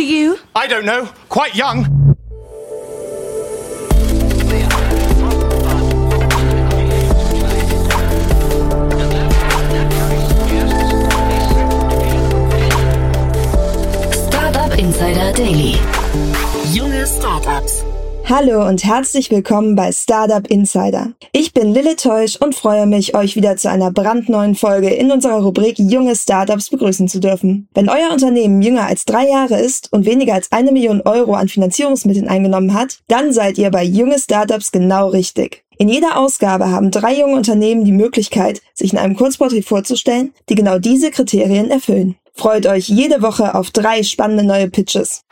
are you? I don't know. Quite young. Startup Insider Daily. Junge Startups. Hallo und herzlich willkommen bei Startup Insider. Ich bin Lille Teusch und freue mich, euch wieder zu einer brandneuen Folge in unserer Rubrik Junge Startups begrüßen zu dürfen. Wenn euer Unternehmen jünger als drei Jahre ist und weniger als eine Million Euro an Finanzierungsmitteln eingenommen hat, dann seid ihr bei Junge Startups genau richtig. In jeder Ausgabe haben drei junge Unternehmen die Möglichkeit, sich in einem Kurzporträt vorzustellen, die genau diese Kriterien erfüllen. Freut euch jede Woche auf drei spannende neue Pitches.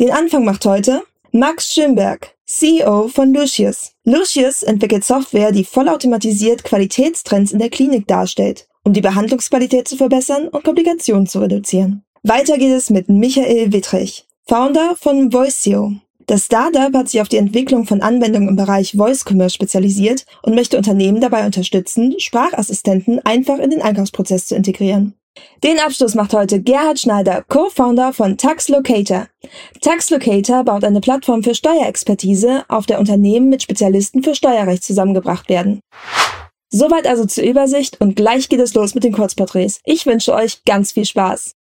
Den Anfang macht heute Max Schönberg, CEO von Lucius. Lucius entwickelt Software, die vollautomatisiert Qualitätstrends in der Klinik darstellt, um die Behandlungsqualität zu verbessern und Komplikationen zu reduzieren. Weiter geht es mit Michael Wittrich, Founder von Voicio. Das Startup hat sich auf die Entwicklung von Anwendungen im Bereich Voice Commerce spezialisiert und möchte Unternehmen dabei unterstützen, Sprachassistenten einfach in den Einkaufsprozess zu integrieren. Den Abschluss macht heute Gerhard Schneider, Co-Founder von Tax Locator. Tax Locator baut eine Plattform für Steuerexpertise, auf der Unternehmen mit Spezialisten für Steuerrecht zusammengebracht werden. Soweit also zur Übersicht und gleich geht es los mit den Kurzporträts. Ich wünsche euch ganz viel Spaß.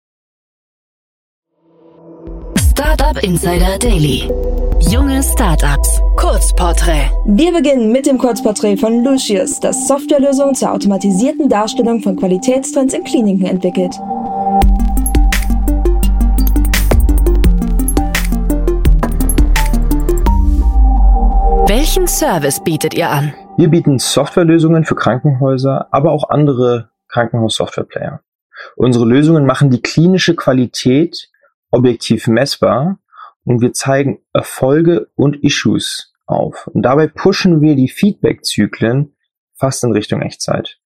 Startup Insider Daily. Junge Startups. Kurzporträt. Wir beginnen mit dem Kurzporträt von Lucius, das Softwarelösungen zur automatisierten Darstellung von Qualitätstrends in Kliniken entwickelt. Welchen Service bietet ihr an? Wir bieten Softwarelösungen für Krankenhäuser, aber auch andere Krankenhaus-Software-Player. Unsere Lösungen machen die klinische Qualität objektiv messbar und wir zeigen Erfolge und Issues auf. Und dabei pushen wir die Feedback-Zyklen fast in Richtung Echtzeit.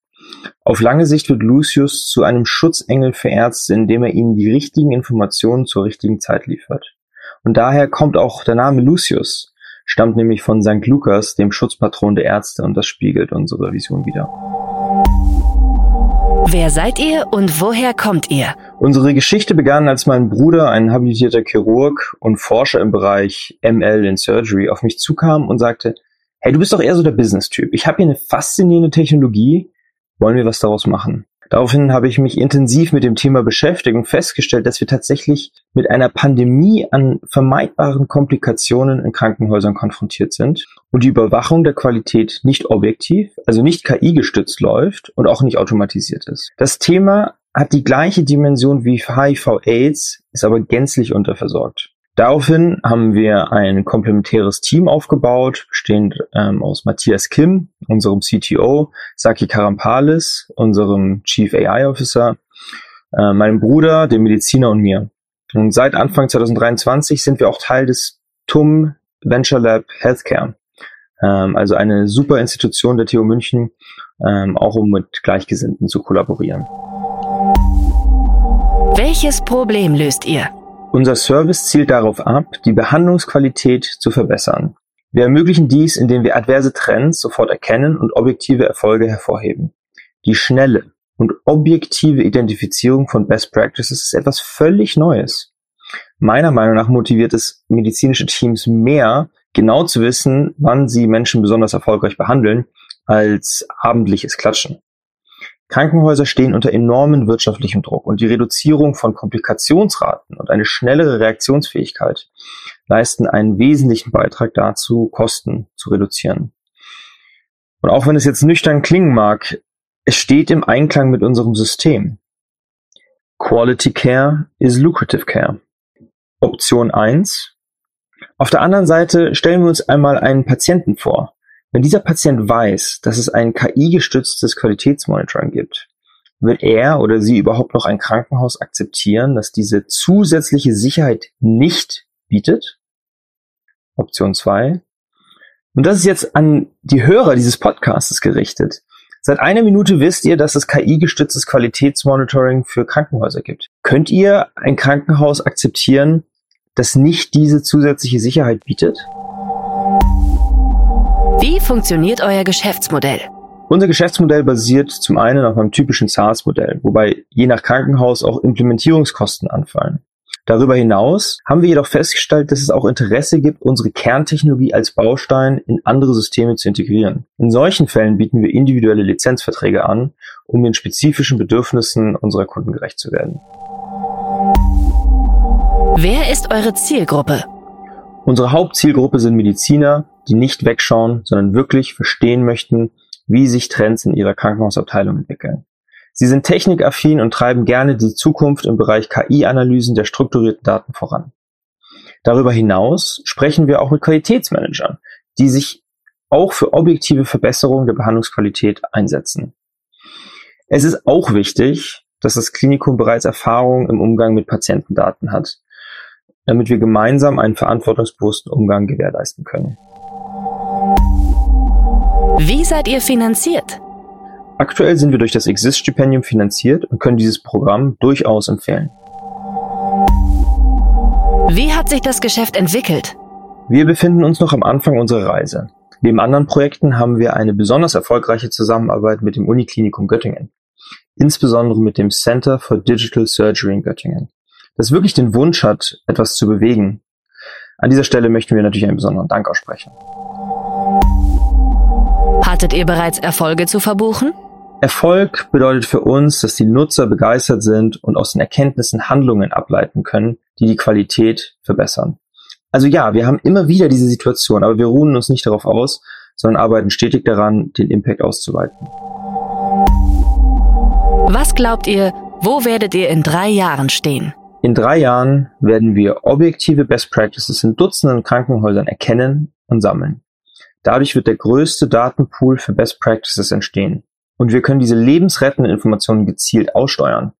Auf lange Sicht wird Lucius zu einem Schutzengel für Ärzte, indem er ihnen die richtigen Informationen zur richtigen Zeit liefert. Und daher kommt auch der Name Lucius, stammt nämlich von St. Lukas, dem Schutzpatron der Ärzte, und das spiegelt unsere Vision wieder. Wer seid ihr und woher kommt ihr? Unsere Geschichte begann, als mein Bruder, ein habilitierter Chirurg und Forscher im Bereich ML in Surgery, auf mich zukam und sagte, hey, du bist doch eher so der Business-Typ. Ich habe hier eine faszinierende Technologie. Wollen wir was daraus machen? Daraufhin habe ich mich intensiv mit dem Thema beschäftigt und festgestellt, dass wir tatsächlich mit einer Pandemie an vermeidbaren Komplikationen in Krankenhäusern konfrontiert sind und die Überwachung der Qualität nicht objektiv, also nicht KI gestützt läuft und auch nicht automatisiert ist. Das Thema hat die gleiche Dimension wie HIV-AIDS, ist aber gänzlich unterversorgt. Daraufhin haben wir ein komplementäres Team aufgebaut, bestehend ähm, aus Matthias Kim, unserem CTO, Saki Karampalis, unserem Chief AI Officer, äh, meinem Bruder, dem Mediziner und mir. Und seit Anfang 2023 sind wir auch Teil des TUM Venture Lab Healthcare, ähm, also eine super Institution der TU München, ähm, auch um mit Gleichgesinnten zu kollaborieren. Welches Problem löst ihr? Unser Service zielt darauf ab, die Behandlungsqualität zu verbessern. Wir ermöglichen dies, indem wir adverse Trends sofort erkennen und objektive Erfolge hervorheben. Die schnelle und objektive Identifizierung von Best Practices ist etwas völlig Neues. Meiner Meinung nach motiviert es medizinische Teams mehr, genau zu wissen, wann sie Menschen besonders erfolgreich behandeln, als abendliches Klatschen. Krankenhäuser stehen unter enormen wirtschaftlichem Druck und die Reduzierung von Komplikationsraten und eine schnellere Reaktionsfähigkeit leisten einen wesentlichen Beitrag dazu, Kosten zu reduzieren. Und auch wenn es jetzt nüchtern klingen mag, es steht im Einklang mit unserem System. Quality Care is Lucrative Care. Option 1. Auf der anderen Seite stellen wir uns einmal einen Patienten vor, wenn dieser Patient weiß, dass es ein KI-gestütztes Qualitätsmonitoring gibt, wird er oder sie überhaupt noch ein Krankenhaus akzeptieren, das diese zusätzliche Sicherheit nicht bietet? Option 2. Und das ist jetzt an die Hörer dieses Podcasts gerichtet. Seit einer Minute wisst ihr, dass es KI-gestütztes Qualitätsmonitoring für Krankenhäuser gibt. Könnt ihr ein Krankenhaus akzeptieren, das nicht diese zusätzliche Sicherheit bietet? Wie funktioniert euer Geschäftsmodell? Unser Geschäftsmodell basiert zum einen auf einem typischen SaaS-Modell, wobei je nach Krankenhaus auch Implementierungskosten anfallen. Darüber hinaus haben wir jedoch festgestellt, dass es auch Interesse gibt, unsere Kerntechnologie als Baustein in andere Systeme zu integrieren. In solchen Fällen bieten wir individuelle Lizenzverträge an, um den spezifischen Bedürfnissen unserer Kunden gerecht zu werden. Wer ist eure Zielgruppe? Unsere Hauptzielgruppe sind Mediziner, die nicht wegschauen, sondern wirklich verstehen möchten, wie sich Trends in ihrer Krankenhausabteilung entwickeln. Sie sind technikaffin und treiben gerne die Zukunft im Bereich KI-Analysen der strukturierten Daten voran. Darüber hinaus sprechen wir auch mit Qualitätsmanagern, die sich auch für objektive Verbesserungen der Behandlungsqualität einsetzen. Es ist auch wichtig, dass das Klinikum bereits Erfahrung im Umgang mit Patientendaten hat, damit wir gemeinsam einen verantwortungsbewussten Umgang gewährleisten können. Wie seid ihr finanziert? Aktuell sind wir durch das Exist-Stipendium finanziert und können dieses Programm durchaus empfehlen. Wie hat sich das Geschäft entwickelt? Wir befinden uns noch am Anfang unserer Reise. Neben anderen Projekten haben wir eine besonders erfolgreiche Zusammenarbeit mit dem Uniklinikum Göttingen, insbesondere mit dem Center for Digital Surgery in Göttingen, das wirklich den Wunsch hat, etwas zu bewegen. An dieser Stelle möchten wir natürlich einen besonderen Dank aussprechen. Hattet ihr bereits Erfolge zu verbuchen? Erfolg bedeutet für uns, dass die Nutzer begeistert sind und aus den Erkenntnissen Handlungen ableiten können, die die Qualität verbessern. Also ja, wir haben immer wieder diese Situation, aber wir ruhen uns nicht darauf aus, sondern arbeiten stetig daran, den Impact auszuweiten. Was glaubt ihr, wo werdet ihr in drei Jahren stehen? In drei Jahren werden wir objektive Best Practices in Dutzenden Krankenhäusern erkennen und sammeln. Dadurch wird der größte Datenpool für Best Practices entstehen und wir können diese lebensrettenden Informationen gezielt aussteuern.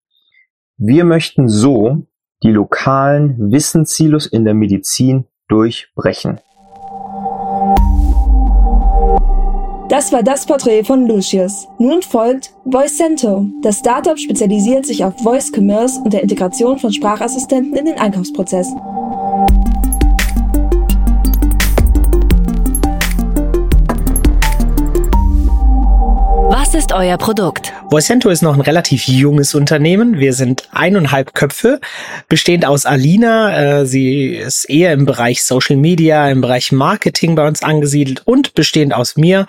Wir möchten so die lokalen Wissenssilos in der Medizin durchbrechen. Das war das Porträt von Lucius. Nun folgt Voicento. Das Startup spezialisiert sich auf Voice Commerce und der Integration von Sprachassistenten in den Einkaufsprozess. Ist euer Produkt? Voicento ist noch ein relativ junges Unternehmen. Wir sind eineinhalb Köpfe, bestehend aus Alina. Äh, sie ist eher im Bereich Social Media, im Bereich Marketing bei uns angesiedelt und bestehend aus mir,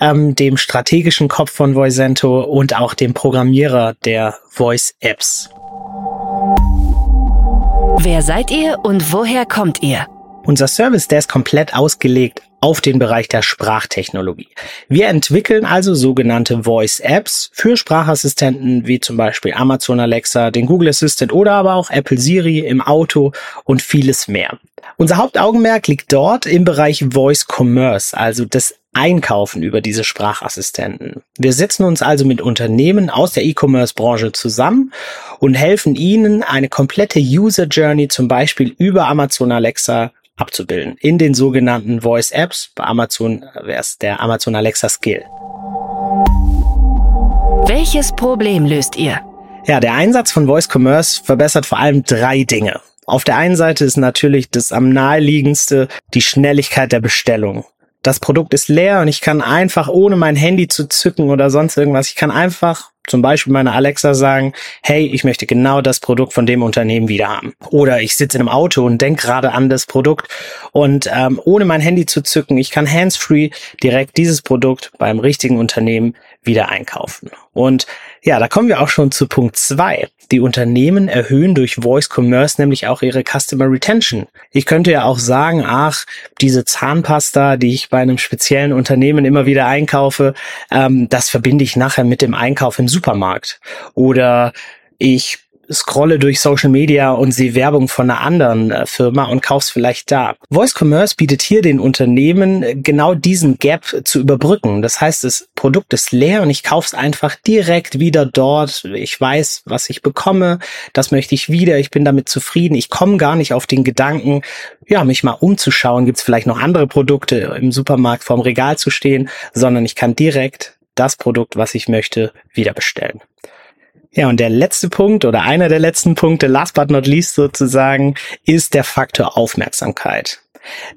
ähm, dem strategischen Kopf von Voicento und auch dem Programmierer der Voice Apps. Wer seid ihr und woher kommt ihr? Unser Service, der ist komplett ausgelegt auf den Bereich der Sprachtechnologie. Wir entwickeln also sogenannte Voice Apps für Sprachassistenten wie zum Beispiel Amazon Alexa, den Google Assistant oder aber auch Apple Siri im Auto und vieles mehr. Unser Hauptaugenmerk liegt dort im Bereich Voice Commerce, also das Einkaufen über diese Sprachassistenten. Wir setzen uns also mit Unternehmen aus der E-Commerce-Branche zusammen und helfen ihnen, eine komplette User Journey zum Beispiel über Amazon Alexa abzubilden. In den sogenannten Voice Apps. Bei Amazon wäre es der Amazon Alexa Skill. Welches Problem löst ihr? Ja, der Einsatz von Voice Commerce verbessert vor allem drei Dinge. Auf der einen Seite ist natürlich das am naheliegendste die Schnelligkeit der Bestellung. Das Produkt ist leer und ich kann einfach ohne mein Handy zu zücken oder sonst irgendwas, ich kann einfach zum Beispiel meiner Alexa sagen, hey, ich möchte genau das Produkt von dem Unternehmen wieder haben. Oder ich sitze in einem Auto und denke gerade an das Produkt und ähm, ohne mein Handy zu zücken, ich kann hands-free direkt dieses Produkt beim richtigen Unternehmen wieder einkaufen. Und ja, da kommen wir auch schon zu Punkt zwei. Die Unternehmen erhöhen durch Voice Commerce nämlich auch ihre Customer Retention. Ich könnte ja auch sagen, ach, diese Zahnpasta, die ich bei einem speziellen Unternehmen immer wieder einkaufe, ähm, das verbinde ich nachher mit dem Einkauf im Supermarkt. Oder ich scrolle durch Social Media und sehe Werbung von einer anderen äh, Firma und kauf's vielleicht da. Voice Commerce bietet hier den Unternehmen äh, genau diesen Gap zu überbrücken. Das heißt, das Produkt ist leer und ich kauf's einfach direkt wieder dort. Ich weiß, was ich bekomme. Das möchte ich wieder. Ich bin damit zufrieden. Ich komme gar nicht auf den Gedanken, ja, mich mal umzuschauen. Gibt's vielleicht noch andere Produkte im Supermarkt vorm Regal zu stehen, sondern ich kann direkt das Produkt, was ich möchte, wieder bestellen. Ja, und der letzte Punkt oder einer der letzten Punkte, last but not least sozusagen, ist der Faktor Aufmerksamkeit.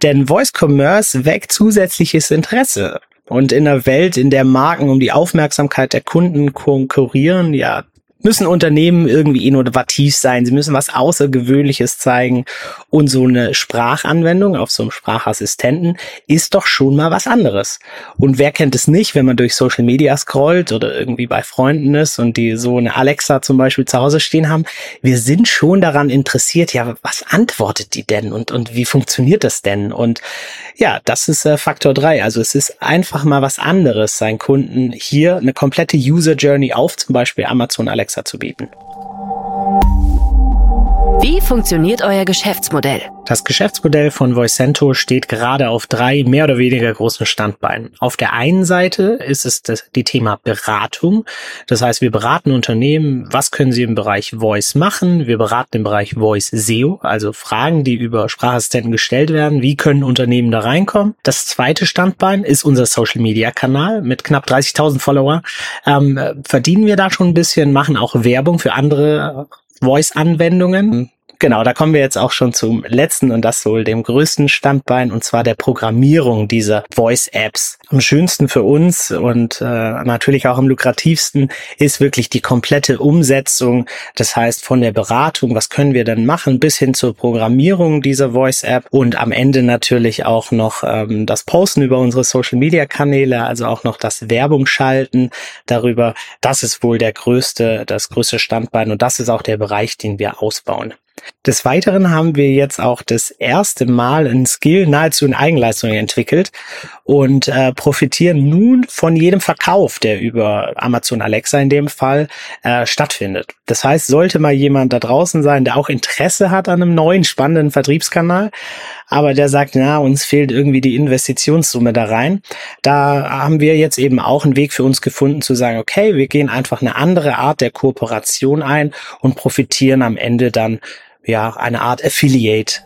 Denn Voice Commerce weckt zusätzliches Interesse. Und in einer Welt, in der Marken um die Aufmerksamkeit der Kunden konkurrieren, ja, müssen Unternehmen irgendwie innovativ sein, sie müssen was Außergewöhnliches zeigen und so eine Sprachanwendung auf so einem Sprachassistenten ist doch schon mal was anderes. Und wer kennt es nicht, wenn man durch Social Media scrollt oder irgendwie bei Freunden ist und die so eine Alexa zum Beispiel zu Hause stehen haben, wir sind schon daran interessiert, ja, was antwortet die denn und, und wie funktioniert das denn? Und ja, das ist äh, Faktor drei. Also es ist einfach mal was anderes, seinen Kunden hier eine komplette User Journey auf zum Beispiel Amazon Alexa Alexa zu bieten. Wie funktioniert euer Geschäftsmodell? Das Geschäftsmodell von Voicento steht gerade auf drei mehr oder weniger großen Standbeinen. Auf der einen Seite ist es das, die Thema Beratung. Das heißt, wir beraten Unternehmen, was können sie im Bereich Voice machen. Wir beraten im Bereich Voice SEO, also Fragen, die über Sprachassistenten gestellt werden. Wie können Unternehmen da reinkommen? Das zweite Standbein ist unser Social Media Kanal mit knapp 30.000 Follower. Ähm, verdienen wir da schon ein bisschen, machen auch Werbung für andere Voice-Anwendungen. Genau, da kommen wir jetzt auch schon zum letzten und das wohl dem größten Standbein und zwar der Programmierung dieser Voice-Apps. Am schönsten für uns und äh, natürlich auch am lukrativsten ist wirklich die komplette Umsetzung. Das heißt von der Beratung, was können wir denn machen, bis hin zur Programmierung dieser Voice-App und am Ende natürlich auch noch ähm, das Posten über unsere Social-Media-Kanäle, also auch noch das Werbung schalten darüber. Das ist wohl der größte, das größte Standbein und das ist auch der Bereich, den wir ausbauen. Des Weiteren haben wir jetzt auch das erste Mal ein Skill nahezu in Eigenleistung entwickelt und äh, profitieren nun von jedem Verkauf, der über Amazon Alexa in dem Fall äh, stattfindet. Das heißt, sollte mal jemand da draußen sein, der auch Interesse hat an einem neuen spannenden Vertriebskanal, aber der sagt, na, uns fehlt irgendwie die Investitionssumme da rein. Da haben wir jetzt eben auch einen Weg für uns gefunden zu sagen, okay, wir gehen einfach eine andere Art der Kooperation ein und profitieren am Ende dann ja, eine Art Affiliate.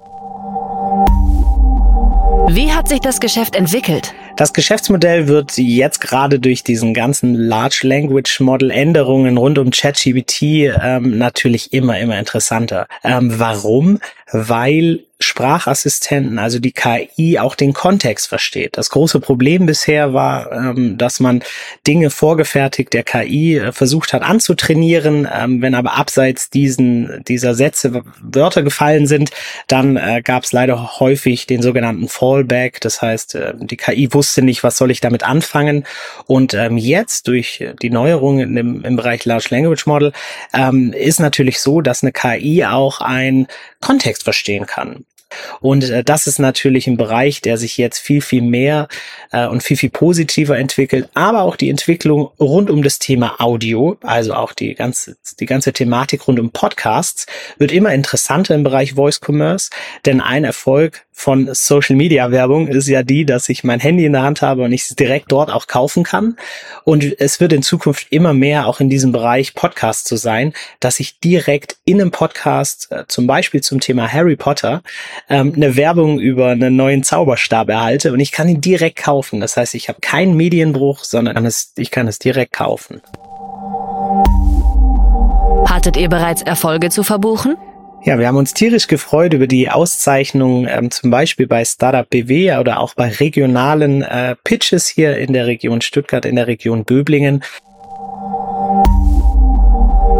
Wie hat sich das Geschäft entwickelt? Das Geschäftsmodell wird jetzt gerade durch diesen ganzen Large Language Model Änderungen rund um ChatGPT ähm, natürlich immer, immer interessanter. Ähm, warum? Weil Sprachassistenten, also die KI, auch den Kontext versteht. Das große Problem bisher war, ähm, dass man Dinge vorgefertigt der KI äh, versucht hat anzutrainieren. Ähm, wenn aber abseits diesen, dieser Sätze Wörter gefallen sind, dann äh, gab es leider häufig den sogenannten Fallback. Das heißt, äh, die KI wusste nicht, was soll ich damit anfangen. Und ähm, jetzt durch die Neuerungen im, im Bereich Large Language Model ähm, ist natürlich so, dass eine KI auch einen Kontext verstehen kann. Und äh, das ist natürlich ein Bereich, der sich jetzt viel, viel mehr äh, und viel, viel positiver entwickelt. Aber auch die Entwicklung rund um das Thema Audio, also auch die ganze, die ganze Thematik rund um Podcasts, wird immer interessanter im Bereich Voice Commerce. Denn ein Erfolg von Social Media Werbung ist ja die, dass ich mein Handy in der Hand habe und ich es direkt dort auch kaufen kann. Und es wird in Zukunft immer mehr auch in diesem Bereich Podcast zu sein, dass ich direkt in einem Podcast, äh, zum Beispiel zum Thema Harry Potter, ähm, eine Werbung über einen neuen Zauberstab erhalte und ich kann ihn direkt kaufen. Das heißt, ich habe keinen Medienbruch, sondern ich kann es direkt kaufen. Hattet ihr bereits Erfolge zu verbuchen? Ja, wir haben uns tierisch gefreut über die Auszeichnung, ähm, zum Beispiel bei Startup BW oder auch bei regionalen äh, Pitches hier in der Region Stuttgart, in der Region Böblingen.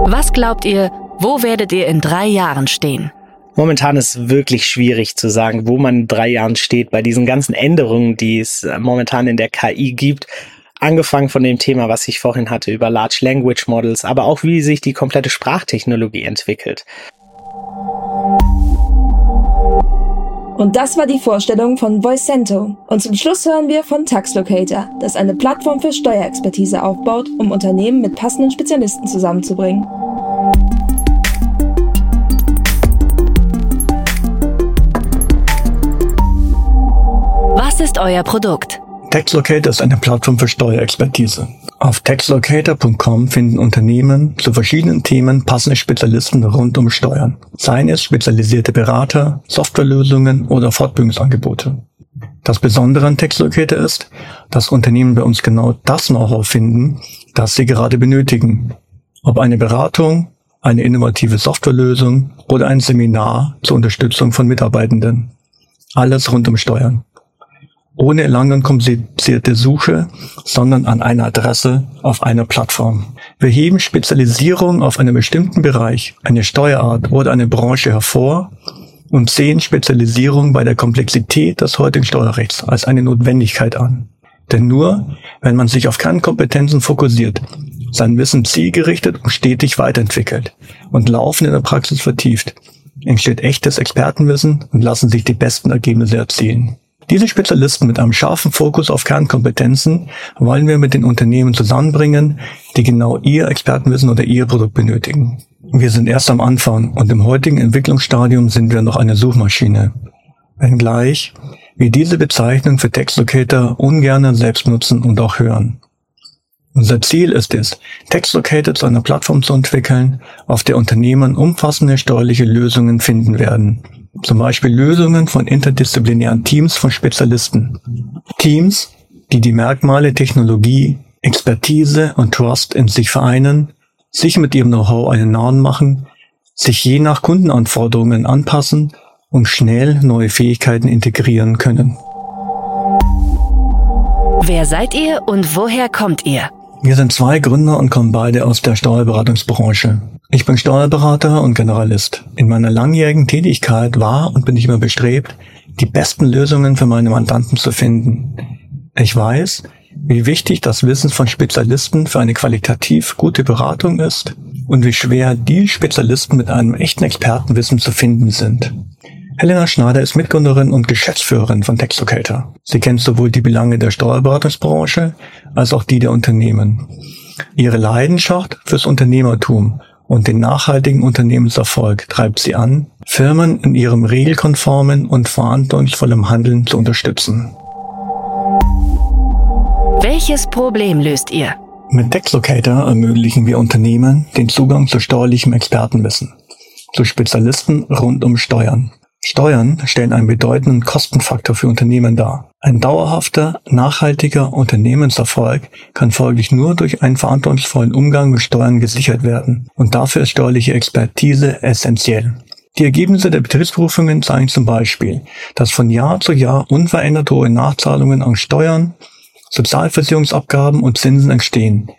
Was glaubt ihr, wo werdet ihr in drei Jahren stehen? Momentan ist wirklich schwierig zu sagen, wo man in drei Jahren steht bei diesen ganzen Änderungen, die es äh, momentan in der KI gibt. Angefangen von dem Thema, was ich vorhin hatte, über Large Language Models, aber auch wie sich die komplette Sprachtechnologie entwickelt. Und das war die Vorstellung von Voicento. Und zum Schluss hören wir von Taxlocator, das eine Plattform für Steuerexpertise aufbaut, um Unternehmen mit passenden Spezialisten zusammenzubringen. Was ist euer Produkt? Taxlocator ist eine Plattform für Steuerexpertise. Auf taxlocator.com finden Unternehmen zu verschiedenen Themen passende Spezialisten rund um Steuern. Seien es spezialisierte Berater, Softwarelösungen oder Fortbildungsangebote. Das Besondere an Taxlocator ist, dass Unternehmen bei uns genau das Know-how finden, das sie gerade benötigen. Ob eine Beratung, eine innovative Softwarelösung oder ein Seminar zur Unterstützung von Mitarbeitenden. Alles rund um Steuern ohne lange komplizierte Suche, sondern an einer Adresse auf einer Plattform. Wir heben Spezialisierung auf einen bestimmten Bereich, eine Steuerart oder eine Branche hervor und sehen Spezialisierung bei der Komplexität des heutigen Steuerrechts als eine Notwendigkeit an. Denn nur, wenn man sich auf Kernkompetenzen fokussiert, sein Wissen zielgerichtet und stetig weiterentwickelt und laufend in der Praxis vertieft, entsteht echtes Expertenwissen und lassen sich die besten Ergebnisse erzielen. Diese Spezialisten mit einem scharfen Fokus auf Kernkompetenzen wollen wir mit den Unternehmen zusammenbringen, die genau ihr Expertenwissen oder ihr Produkt benötigen. Wir sind erst am Anfang und im heutigen Entwicklungsstadium sind wir noch eine Suchmaschine. Wenngleich wir diese Bezeichnung für Textlocator ungern selbst nutzen und auch hören. Unser Ziel ist es, TextLocator zu einer Plattform zu entwickeln, auf der Unternehmen umfassende steuerliche Lösungen finden werden. Zum Beispiel Lösungen von interdisziplinären Teams von Spezialisten. Teams, die die Merkmale Technologie, Expertise und Trust in sich vereinen, sich mit ihrem Know-how einen Namen machen, sich je nach Kundenanforderungen anpassen und schnell neue Fähigkeiten integrieren können. Wer seid ihr und woher kommt ihr? Wir sind zwei Gründer und kommen beide aus der Steuerberatungsbranche. Ich bin Steuerberater und Generalist. In meiner langjährigen Tätigkeit war und bin ich immer bestrebt, die besten Lösungen für meine Mandanten zu finden. Ich weiß, wie wichtig das Wissen von Spezialisten für eine qualitativ gute Beratung ist und wie schwer die Spezialisten mit einem echten Expertenwissen zu finden sind. Helena Schneider ist Mitgründerin und Geschäftsführerin von Textlocator. Sie kennt sowohl die Belange der Steuerberatungsbranche als auch die der Unternehmen. Ihre Leidenschaft fürs Unternehmertum und den nachhaltigen Unternehmenserfolg treibt sie an, Firmen in ihrem regelkonformen und verantwortungsvollen Handeln zu unterstützen. Welches Problem löst ihr? Mit Textlocator ermöglichen wir Unternehmen den Zugang zu steuerlichem Expertenwissen, zu Spezialisten rund um Steuern. Steuern stellen einen bedeutenden Kostenfaktor für Unternehmen dar. Ein dauerhafter, nachhaltiger Unternehmenserfolg kann folglich nur durch einen verantwortungsvollen Umgang mit Steuern gesichert werden. Und dafür ist steuerliche Expertise essentiell. Die Ergebnisse der Betriebsprüfungen zeigen zum Beispiel, dass von Jahr zu Jahr unverändert hohe Nachzahlungen an Steuern, Sozialversicherungsabgaben und Zinsen entstehen.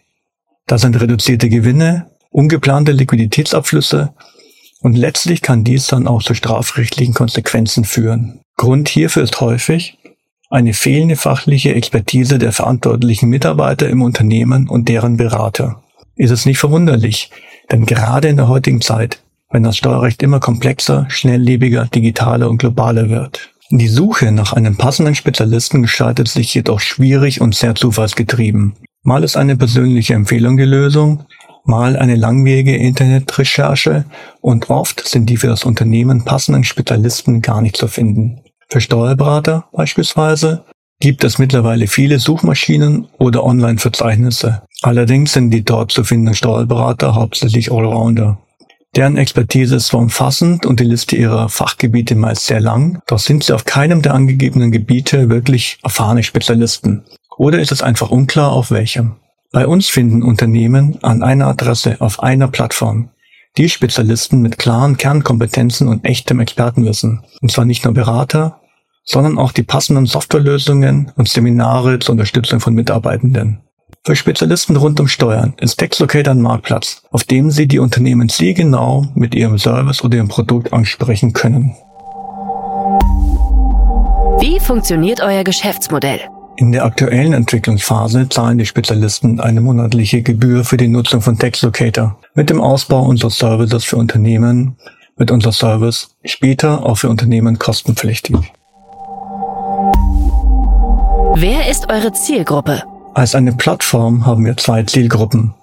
Das sind reduzierte Gewinne, ungeplante Liquiditätsabflüsse und letztlich kann dies dann auch zu strafrechtlichen Konsequenzen führen. Grund hierfür ist häufig eine fehlende fachliche Expertise der verantwortlichen Mitarbeiter im Unternehmen und deren Berater. Ist es nicht verwunderlich, denn gerade in der heutigen Zeit, wenn das Steuerrecht immer komplexer, schnelllebiger, digitaler und globaler wird. Die Suche nach einem passenden Spezialisten gestaltet sich jedoch schwierig und sehr zufallsgetrieben. Mal ist eine persönliche Empfehlung die Lösung, mal eine langwierige Internetrecherche und oft sind die für das Unternehmen passenden Spezialisten gar nicht zu finden. Für Steuerberater beispielsweise gibt es mittlerweile viele Suchmaschinen oder Online-Verzeichnisse. Allerdings sind die dort zu findenden Steuerberater hauptsächlich Allrounder. Deren Expertise ist zwar umfassend und die Liste ihrer Fachgebiete meist sehr lang, doch sind sie auf keinem der angegebenen Gebiete wirklich erfahrene Spezialisten. Oder ist es einfach unklar, auf welchem? Bei uns finden Unternehmen an einer Adresse auf einer Plattform die Spezialisten mit klaren Kernkompetenzen und echtem Expertenwissen. Und zwar nicht nur Berater, sondern auch die passenden Softwarelösungen und Seminare zur Unterstützung von Mitarbeitenden. Für Spezialisten rund um Steuern ist TaxLocator ein Marktplatz, auf dem Sie die Unternehmen zielgenau mit Ihrem Service oder Ihrem Produkt ansprechen können. Wie funktioniert euer Geschäftsmodell? In der aktuellen Entwicklungsphase zahlen die Spezialisten eine monatliche Gebühr für die Nutzung von TextLocator. Mit dem Ausbau unserer Services für Unternehmen wird unser Service später auch für Unternehmen kostenpflichtig. Wer ist eure Zielgruppe? Als eine Plattform haben wir zwei Zielgruppen.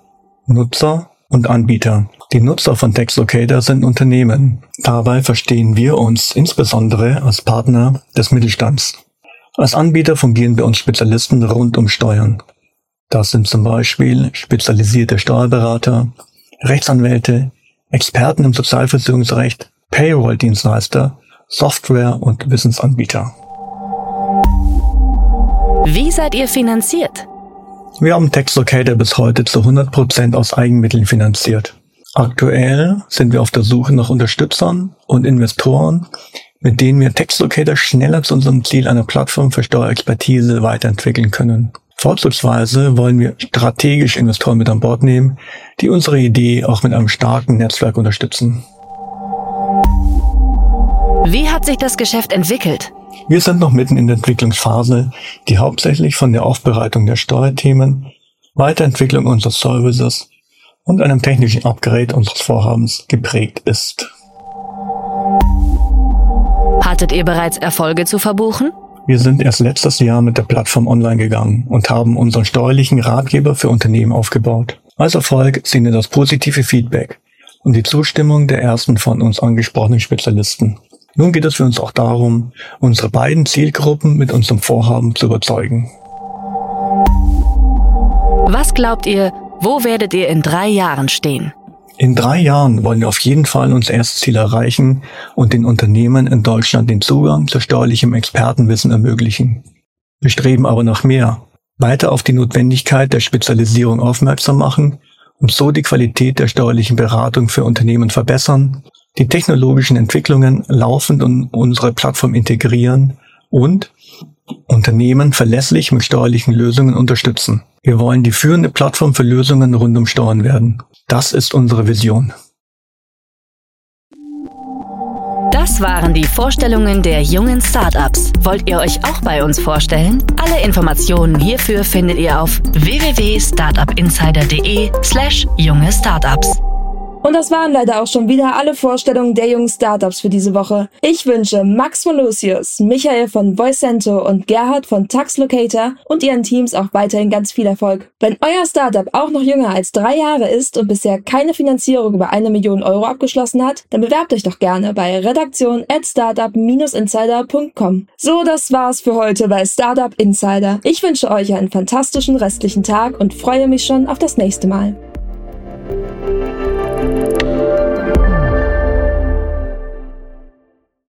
Nutzer und Anbieter. Die Nutzer von TextLocator sind Unternehmen. Dabei verstehen wir uns insbesondere als Partner des Mittelstands. Als Anbieter fungieren bei uns Spezialisten rund um Steuern. Das sind zum Beispiel spezialisierte Steuerberater, Rechtsanwälte, Experten im Sozialversicherungsrecht, Payroll-Dienstleister, Software- und Wissensanbieter. Wie seid ihr finanziert? Wir haben TextLocator bis heute zu 100% aus Eigenmitteln finanziert. Aktuell sind wir auf der Suche nach Unterstützern und Investoren, mit denen wir TextLocator schneller zu unserem Ziel einer Plattform für Steuerexpertise weiterentwickeln können. Vorzugsweise wollen wir strategische Investoren mit an Bord nehmen, die unsere Idee auch mit einem starken Netzwerk unterstützen. Wie hat sich das Geschäft entwickelt? Wir sind noch mitten in der Entwicklungsphase, die hauptsächlich von der Aufbereitung der Steuerthemen, Weiterentwicklung unserer Services und einem technischen Upgrade unseres Vorhabens geprägt ist. Hattet ihr bereits Erfolge zu verbuchen? Wir sind erst letztes Jahr mit der Plattform online gegangen und haben unseren steuerlichen Ratgeber für Unternehmen aufgebaut. Als Erfolg sehen wir das positive Feedback und die Zustimmung der ersten von uns angesprochenen Spezialisten. Nun geht es für uns auch darum, unsere beiden Zielgruppen mit unserem Vorhaben zu überzeugen. Was glaubt ihr, wo werdet ihr in drei Jahren stehen? In drei Jahren wollen wir auf jeden Fall unser erstes Ziel erreichen und den Unternehmen in Deutschland den Zugang zu steuerlichem Expertenwissen ermöglichen. Wir streben aber nach mehr, weiter auf die Notwendigkeit der Spezialisierung aufmerksam machen und so die Qualität der steuerlichen Beratung für Unternehmen verbessern, die technologischen Entwicklungen laufend in unsere Plattform integrieren und Unternehmen verlässlich mit steuerlichen Lösungen unterstützen. Wir wollen die führende Plattform für Lösungen rund um Steuern werden. Das ist unsere Vision. Das waren die Vorstellungen der jungen Startups. Wollt ihr euch auch bei uns vorstellen? Alle Informationen hierfür findet ihr auf www.startupinsider.de slash junge Startups. Und das waren leider auch schon wieder alle Vorstellungen der jungen Startups für diese Woche. Ich wünsche Max von Lucius, Michael von Voicento und Gerhard von Taxlocator und ihren Teams auch weiterhin ganz viel Erfolg. Wenn euer Startup auch noch jünger als drei Jahre ist und bisher keine Finanzierung über eine Million Euro abgeschlossen hat, dann bewerbt euch doch gerne bei redaktion at startup-insider.com. So, das war's für heute bei Startup Insider. Ich wünsche euch einen fantastischen restlichen Tag und freue mich schon auf das nächste Mal.